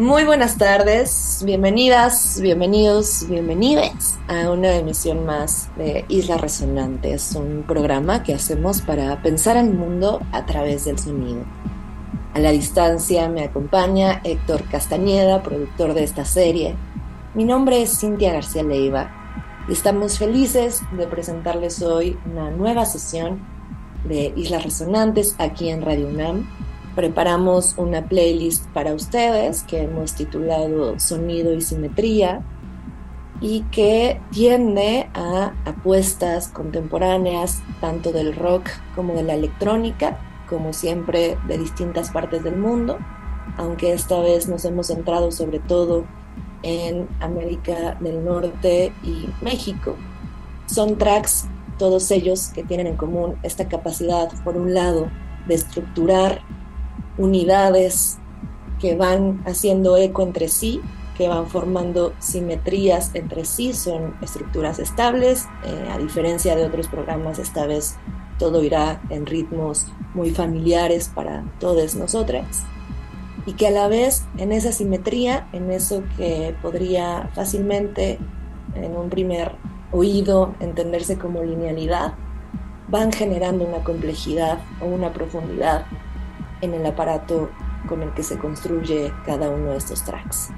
Muy buenas tardes, bienvenidas, bienvenidos, bienvenidas a una emisión más de Isla Resonantes, un programa que hacemos para pensar el mundo a través del sonido. A la distancia me acompaña Héctor Castañeda, productor de esta serie. Mi nombre es Cintia García Leiva y estamos felices de presentarles hoy una nueva sesión de Islas Resonantes aquí en Radio UNAM preparamos una playlist para ustedes que hemos titulado Sonido y Simetría y que tiende a apuestas contemporáneas tanto del rock como de la electrónica, como siempre de distintas partes del mundo, aunque esta vez nos hemos centrado sobre todo en América del Norte y México. Son tracks, todos ellos que tienen en común esta capacidad, por un lado, de estructurar unidades que van haciendo eco entre sí, que van formando simetrías entre sí, son estructuras estables, eh, a diferencia de otros programas, esta vez todo irá en ritmos muy familiares para todas nosotras, y que a la vez en esa simetría, en eso que podría fácilmente en un primer oído entenderse como linealidad, van generando una complejidad o una profundidad en el aparato con el que se construye cada uno de estos tracks.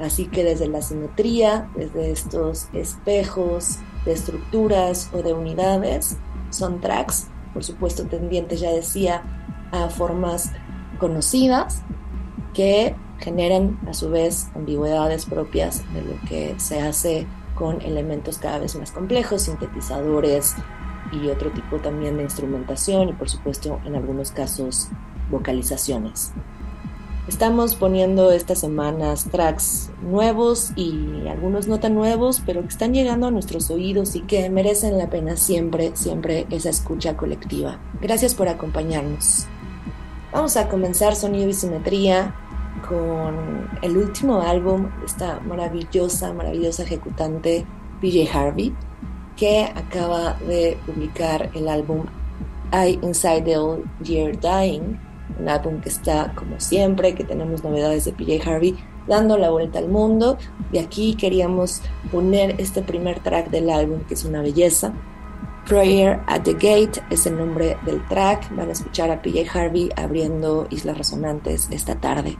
Así que desde la simetría, desde estos espejos de estructuras o de unidades, son tracks, por supuesto tendientes, ya decía, a formas conocidas que generan a su vez ambigüedades propias de lo que se hace con elementos cada vez más complejos, sintetizadores y otro tipo también de instrumentación y por supuesto en algunos casos vocalizaciones. Estamos poniendo estas semanas tracks nuevos y algunos no tan nuevos, pero que están llegando a nuestros oídos y que merecen la pena siempre, siempre esa escucha colectiva. Gracias por acompañarnos. Vamos a comenzar Sonido y Simetría con el último álbum de esta maravillosa, maravillosa ejecutante PJ Harvey, que acaba de publicar el álbum I Inside the Year Dying un álbum que está como siempre, que tenemos novedades de PJ Harvey dando la vuelta al mundo. De aquí queríamos poner este primer track del álbum, que es una belleza. Prayer at the Gate es el nombre del track. Van a escuchar a PJ Harvey abriendo Islas Resonantes esta tarde.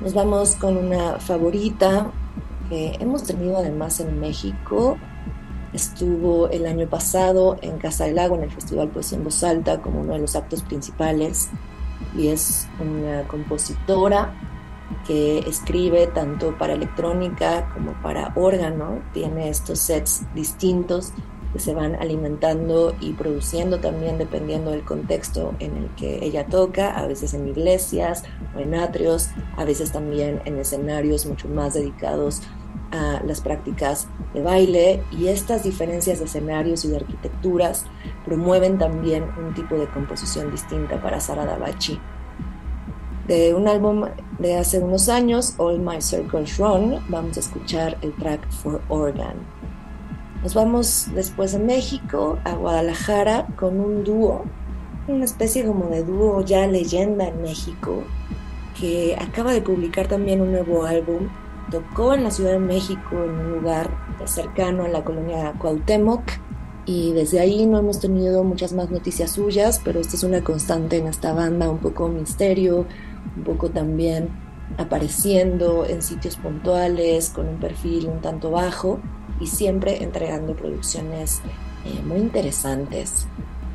Nos vamos con una favorita que hemos tenido además en México. Estuvo el año pasado en Casa del Lago en el Festival Poesía en Voz Alta como uno de los actos principales y es una compositora que escribe tanto para electrónica como para órgano. Tiene estos sets distintos que se van alimentando y produciendo también dependiendo del contexto en el que ella toca, a veces en iglesias o en atrios, a veces también en escenarios mucho más dedicados a las prácticas de baile y estas diferencias de escenarios y de arquitecturas promueven también un tipo de composición distinta para Sara Davachi. De un álbum de hace unos años, All My Circles Run, vamos a escuchar el track For Organ. Nos vamos después a México, a Guadalajara, con un dúo, una especie como de dúo ya leyenda en México, que acaba de publicar también un nuevo álbum tocó en la Ciudad de México, en un lugar cercano a la colonia Cuauhtémoc, y desde ahí no hemos tenido muchas más noticias suyas, pero esta es una constante en esta banda, un poco misterio, un poco también apareciendo en sitios puntuales, con un perfil un tanto bajo y siempre entregando producciones eh, muy interesantes.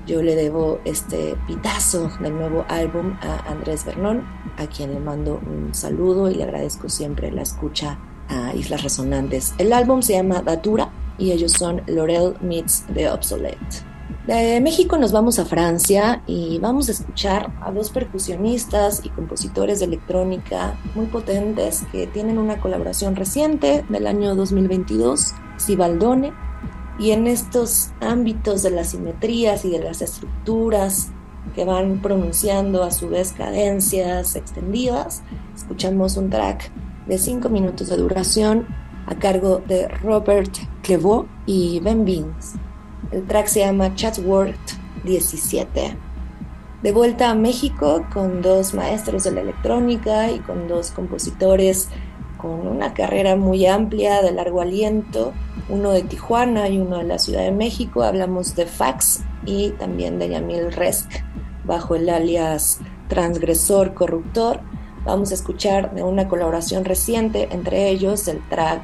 Yo le debo este pitazo del nuevo álbum a Andrés Bernón, a quien le mando un saludo y le agradezco siempre la escucha a Islas Resonantes. El álbum se llama Datura y ellos son Laurel Meets the Obsolete. De México nos vamos a Francia y vamos a escuchar a dos percusionistas y compositores de electrónica muy potentes que tienen una colaboración reciente del año 2022, Sibaldone, y en estos ámbitos de las simetrías y de las estructuras que van pronunciando a su vez cadencias extendidas, escuchamos un track de 5 minutos de duración a cargo de Robert Clevaux y Ben Beans. El track se llama Chatsworth 17. De vuelta a México con dos maestros de la electrónica y con dos compositores con una carrera muy amplia, de largo aliento, uno de Tijuana y uno de la Ciudad de México. Hablamos de Fax y también de Yamil Resk, bajo el alias Transgresor Corruptor. Vamos a escuchar de una colaboración reciente entre ellos el track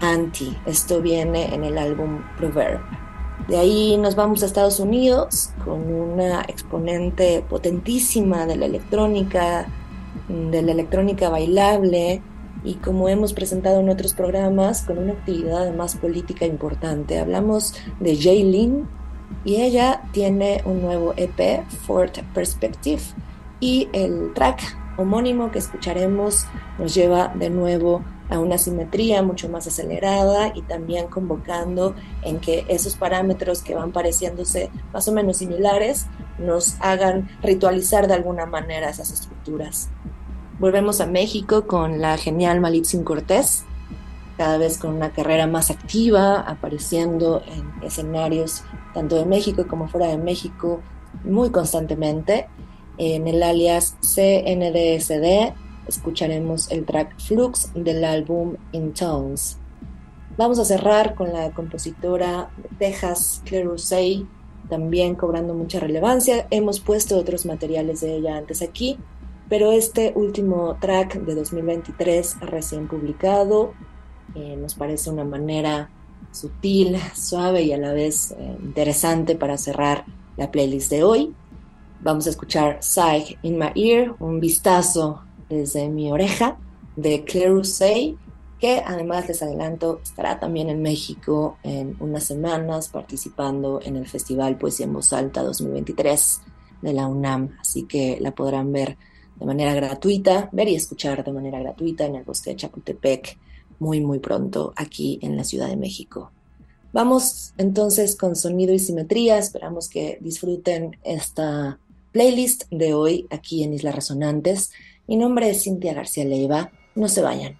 Anti. Esto viene en el álbum Proverb. De ahí nos vamos a Estados Unidos con una exponente potentísima de la electrónica, de la electrónica bailable y como hemos presentado en otros programas, con una actividad además política importante. Hablamos de Jaylin y ella tiene un nuevo EP, Fort Perspective, y el track homónimo que escucharemos nos lleva de nuevo a una simetría mucho más acelerada y también convocando en que esos parámetros que van pareciéndose más o menos similares nos hagan ritualizar de alguna manera esas estructuras. Volvemos a México con la genial Malitzin Cortés, cada vez con una carrera más activa, apareciendo en escenarios tanto de México como fuera de México muy constantemente. En el alias CNDSD escucharemos el track Flux del álbum In Tones. Vamos a cerrar con la compositora de Texas, Claire también cobrando mucha relevancia. Hemos puesto otros materiales de ella antes aquí, pero este último track de 2023 recién publicado eh, nos parece una manera sutil, suave y a la vez eh, interesante para cerrar la playlist de hoy. Vamos a escuchar Psych in My Ear, un vistazo desde mi oreja de Claire Rousey, que además les adelanto estará también en México en unas semanas participando en el Festival Poesía en Voz Alta 2023 de la UNAM, así que la podrán ver de manera gratuita, ver y escuchar de manera gratuita en el bosque de Chapultepec muy muy pronto aquí en la Ciudad de México. Vamos entonces con sonido y simetría, esperamos que disfruten esta playlist de hoy aquí en Islas Resonantes. Mi nombre es Cintia García Leiva, no se vayan.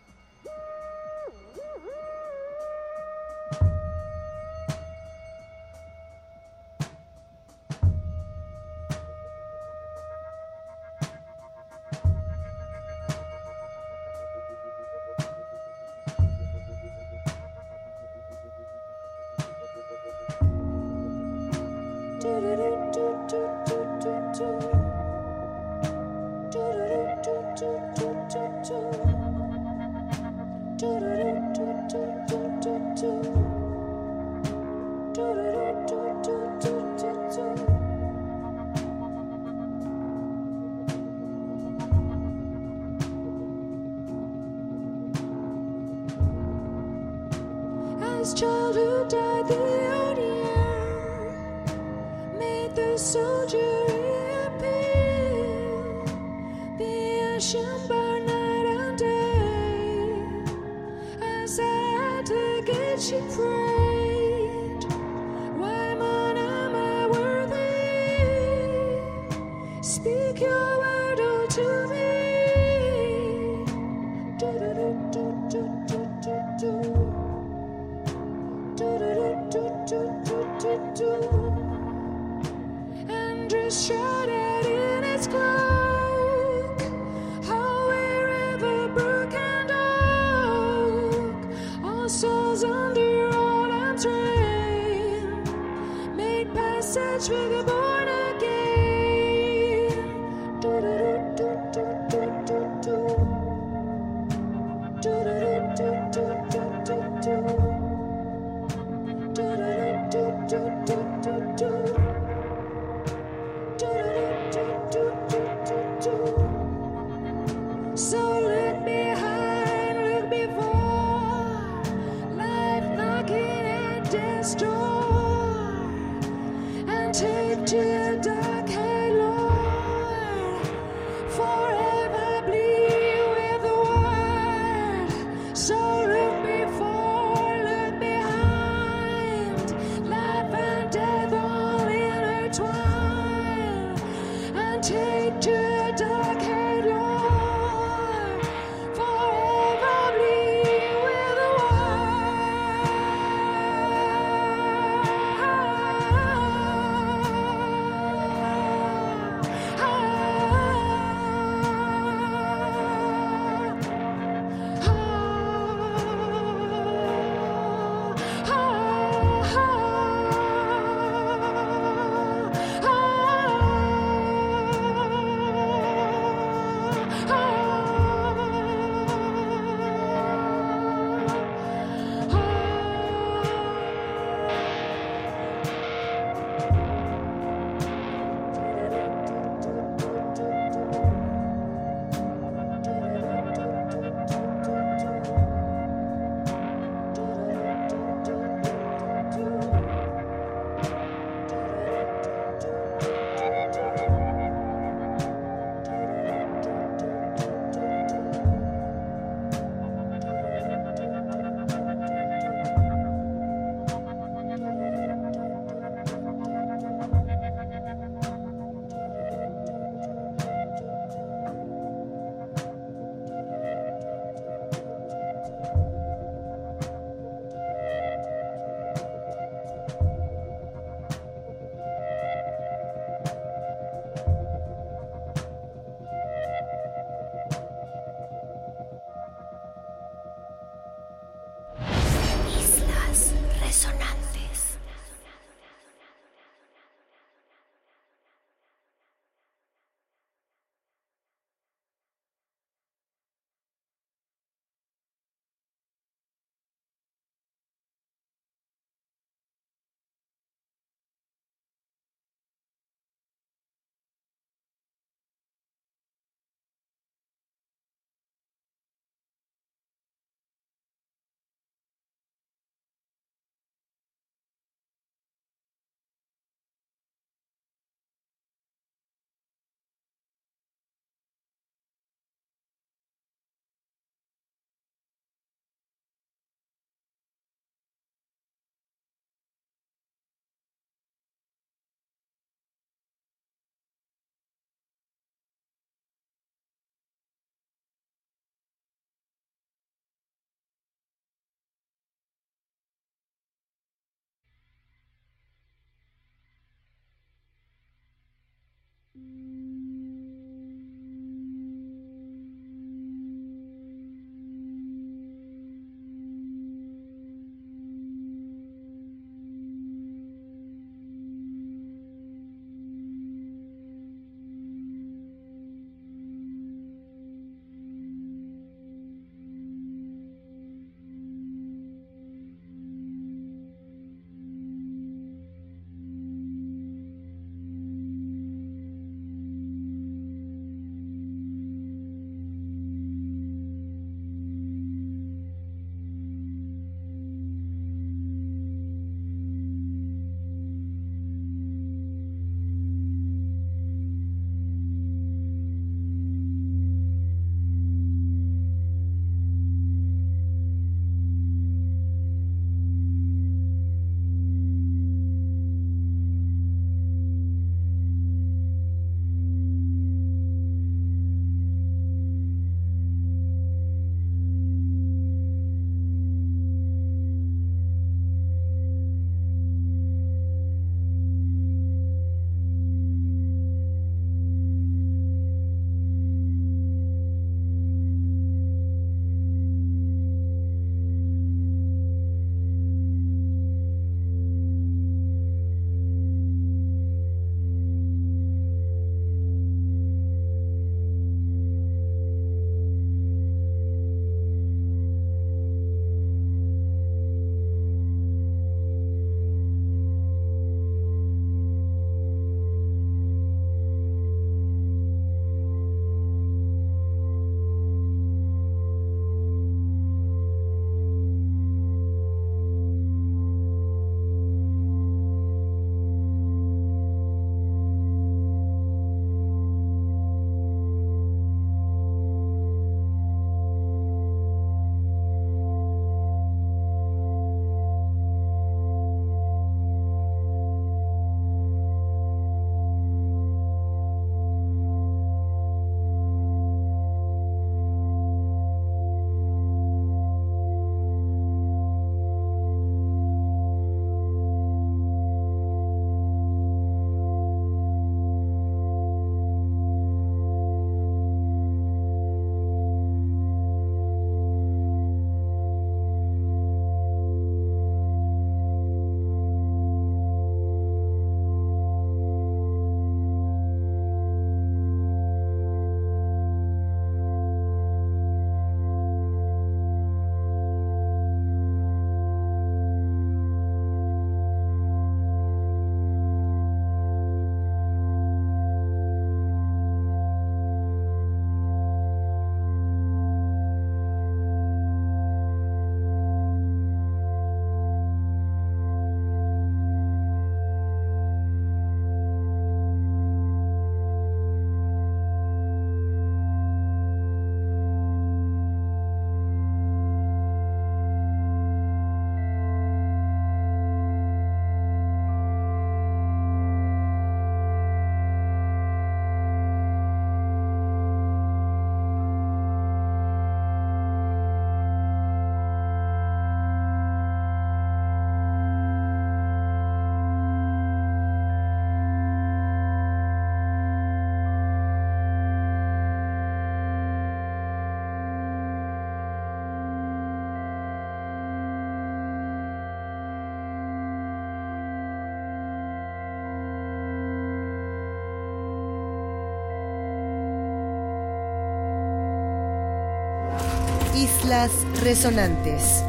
Islas Resonantes.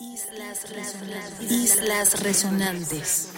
Islas Resonantes. Islas Resonantes.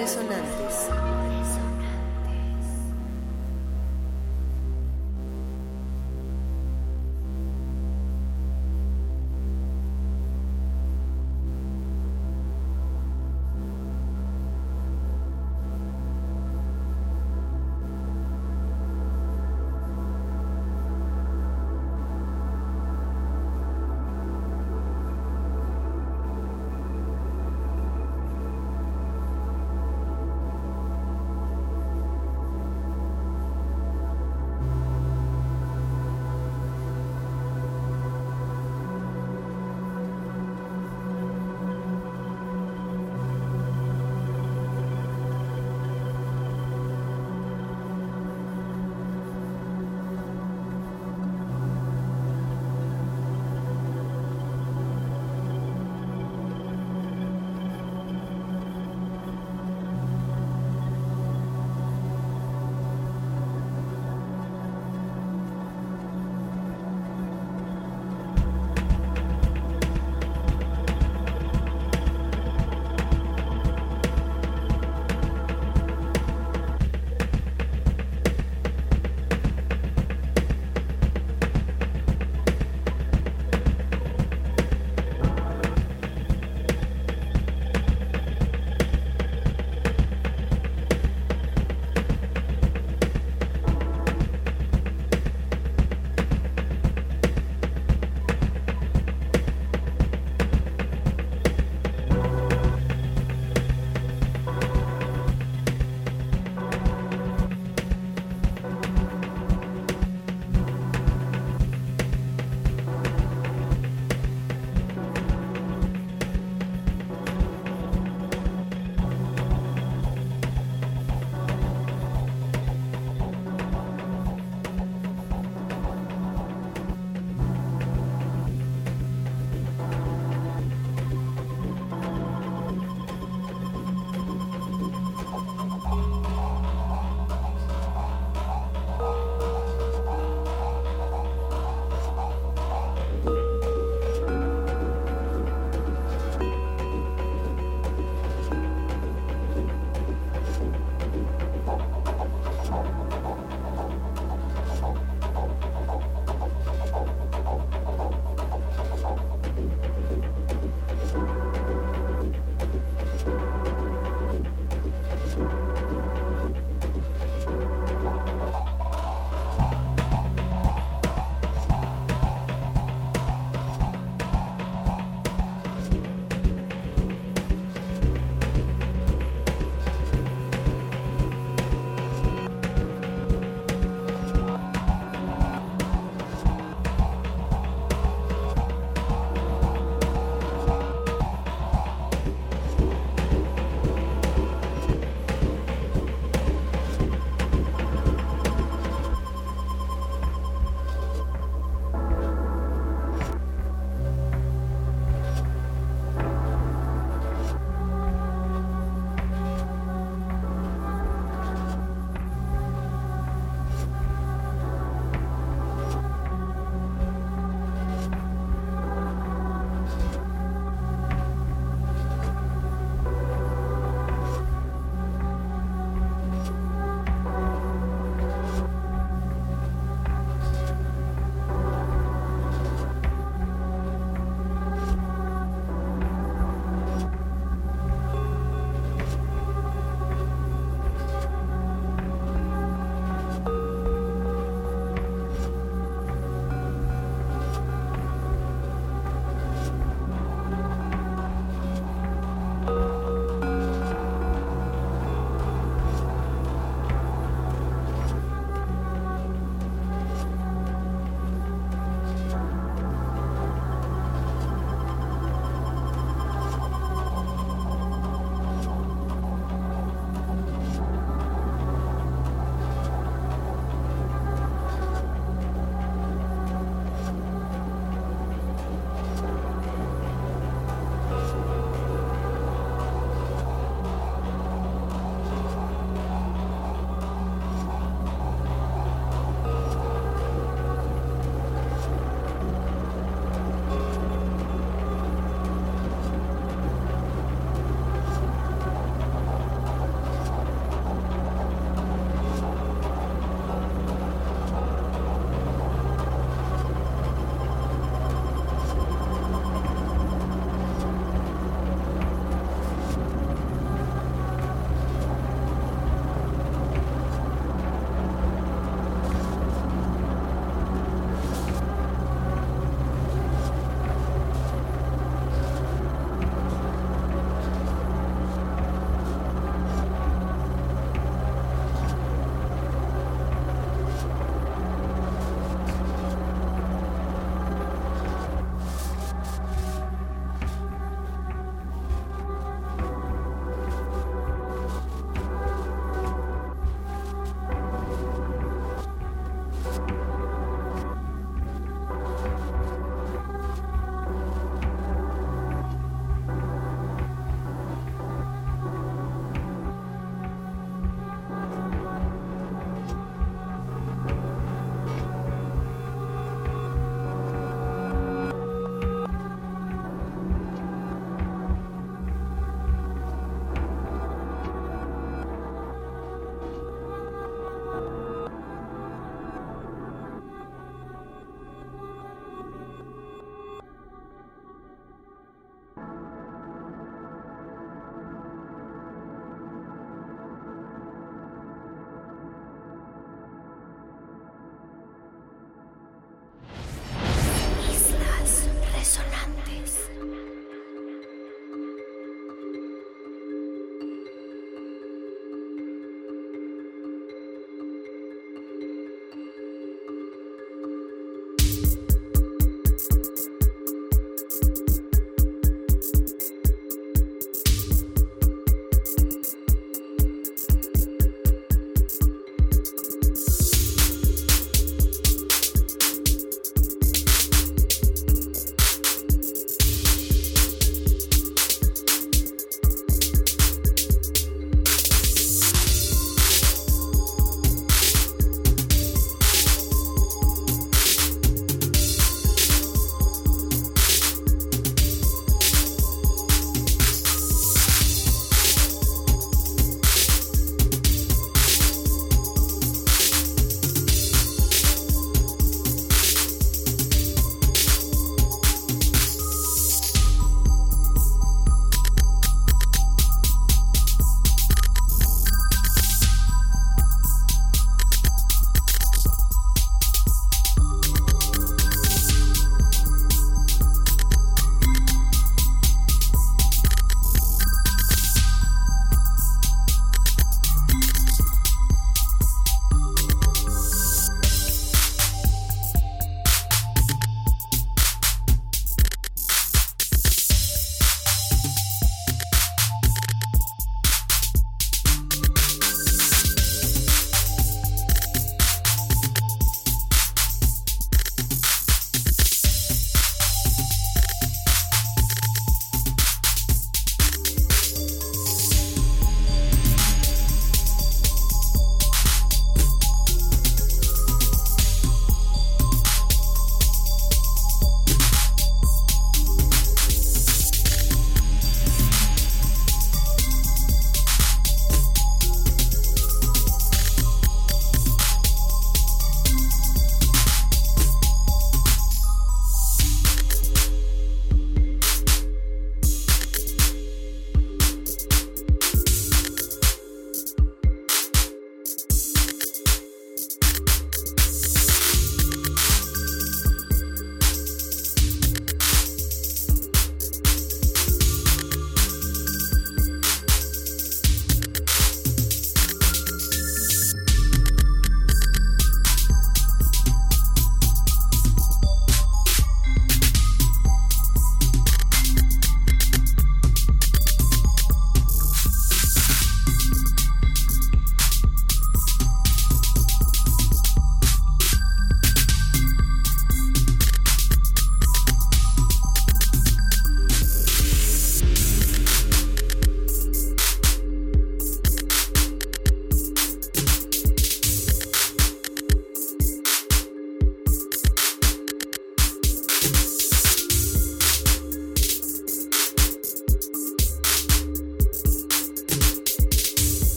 Islas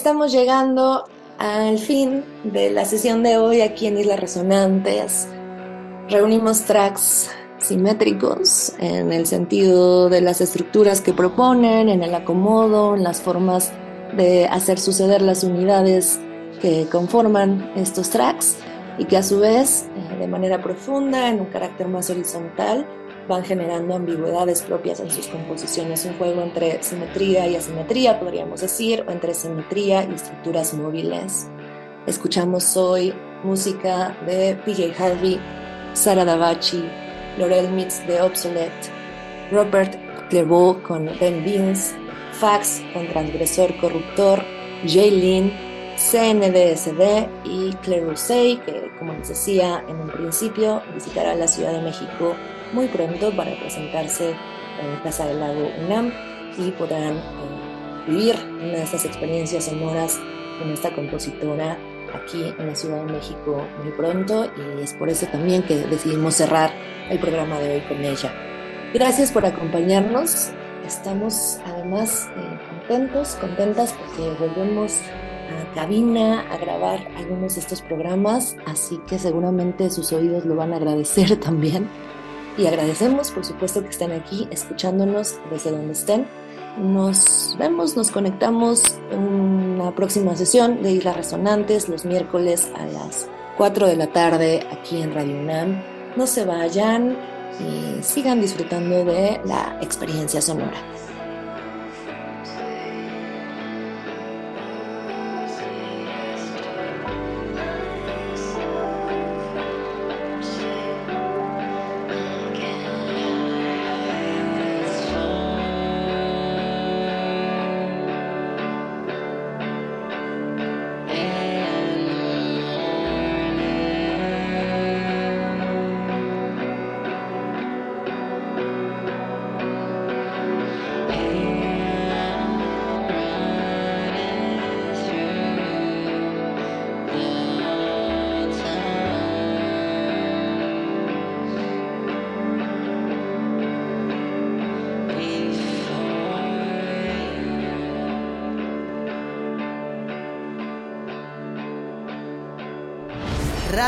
estamos llegando al fin de la sesión de hoy aquí en Islas Resonantes. Reunimos tracks simétricos en el sentido de las estructuras que proponen, en el acomodo, en las formas de hacer suceder las unidades que conforman estos tracks y que a su vez, eh, de manera profunda, en un carácter más horizontal, van generando ambigüedades propias en sus composiciones, un juego entre simetría y asimetría, podríamos decir, o entre simetría y estructuras móviles. Escuchamos hoy música de PJ Harvey, Sara Davachi, Laurel Mitz de Obsolete, Robert Clairvaux con Ben Beans, Fax con Transgresor Corruptor, Jaylin, CNDSD y Claire Rousseau, que como les decía en un principio, visitará la Ciudad de México muy pronto para presentarse en Casa del Lago UNAM y podrán eh, vivir una de estas experiencias sonoras con esta compositora aquí en la Ciudad de México muy pronto y es por eso también que decidimos cerrar el programa de hoy con ella. Gracias por acompañarnos. Estamos además eh, contentos, contentas porque volvemos a cabina a grabar algunos de estos programas, así que seguramente sus oídos lo van a agradecer también. Y agradecemos, por supuesto, que estén aquí escuchándonos desde donde estén. Nos vemos, nos conectamos en una próxima sesión de Islas Resonantes los miércoles a las 4 de la tarde aquí en Radio UNAM. No se vayan y sigan disfrutando de la experiencia sonora.